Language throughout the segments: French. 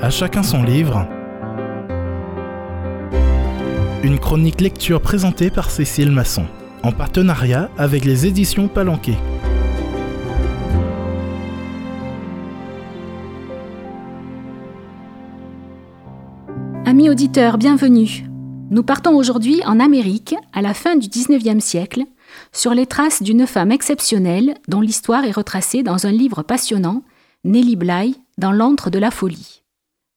À chacun son livre. Une chronique lecture présentée par Cécile Masson, en partenariat avec les éditions Palanquet. Amis auditeurs, bienvenue. Nous partons aujourd'hui en Amérique, à la fin du 19e siècle, sur les traces d'une femme exceptionnelle dont l'histoire est retracée dans un livre passionnant, Nelly Bly, Dans l'antre de la folie.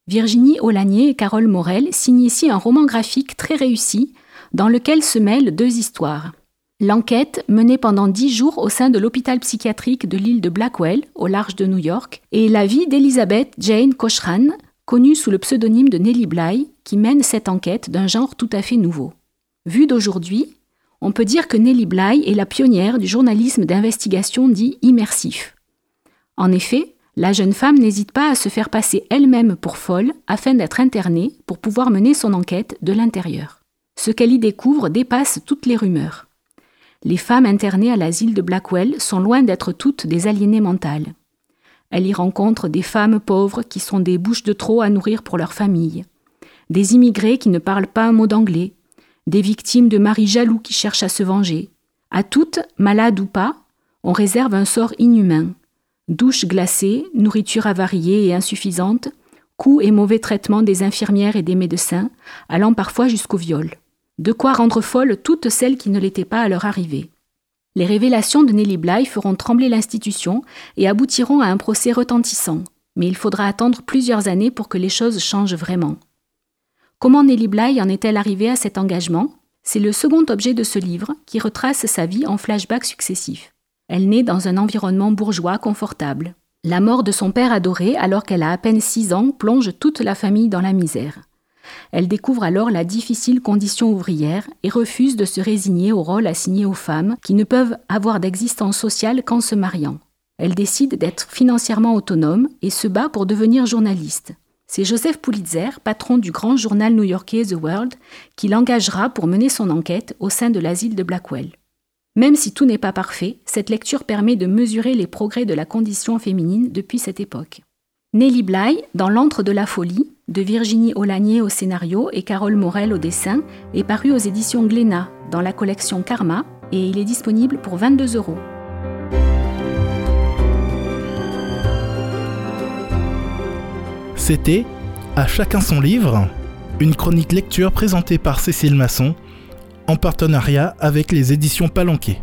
Virginie Aulagnier et Carole Morel signent ici un roman graphique très réussi dans lequel se mêlent deux histoires. L'enquête, menée pendant dix jours au sein de l'hôpital psychiatrique de l'île de Blackwell, au large de New York, et la vie d'Elizabeth Jane Cochran, connue sous le pseudonyme de Nellie Bly, qui mène cette enquête d'un genre tout à fait nouveau. Vue d'aujourd'hui, on peut dire que Nellie Bly est la pionnière du journalisme d'investigation dit immersif. En effet, la jeune femme n'hésite pas à se faire passer elle-même pour folle afin d'être internée pour pouvoir mener son enquête de l'intérieur. Ce qu'elle y découvre dépasse toutes les rumeurs. Les femmes internées à l'asile de Blackwell sont loin d'être toutes des aliénées mentales. Elle y rencontre des femmes pauvres qui sont des bouches de trop à nourrir pour leur famille, des immigrés qui ne parlent pas un mot d'anglais, des victimes de maris jaloux qui cherchent à se venger. À toutes, malades ou pas, on réserve un sort inhumain. Douches glacées, nourriture avariée et insuffisante, coups et mauvais traitements des infirmières et des médecins, allant parfois jusqu'au viol. De quoi rendre folles toutes celles qui ne l'étaient pas à leur arrivée. Les révélations de Nelly Bly feront trembler l'institution et aboutiront à un procès retentissant, mais il faudra attendre plusieurs années pour que les choses changent vraiment. Comment Nelly Bly en est-elle arrivée à cet engagement? C'est le second objet de ce livre qui retrace sa vie en flashbacks successifs. Elle naît dans un environnement bourgeois confortable. La mort de son père adoré, alors qu'elle a à peine six ans, plonge toute la famille dans la misère. Elle découvre alors la difficile condition ouvrière et refuse de se résigner au rôle assigné aux femmes qui ne peuvent avoir d'existence sociale qu'en se mariant. Elle décide d'être financièrement autonome et se bat pour devenir journaliste. C'est Joseph Pulitzer, patron du grand journal new-yorkais The World, qui l'engagera pour mener son enquête au sein de l'asile de Blackwell. Même si tout n'est pas parfait, cette lecture permet de mesurer les progrès de la condition féminine depuis cette époque. Nelly Bly, dans L'antre de la folie, de Virginie Aulagnier au scénario et Carole Morel au dessin, est paru aux éditions Glénat dans la collection Karma et il est disponible pour 22 euros. C'était À chacun son livre, une chronique lecture présentée par Cécile Masson en partenariat avec les éditions Palanquet.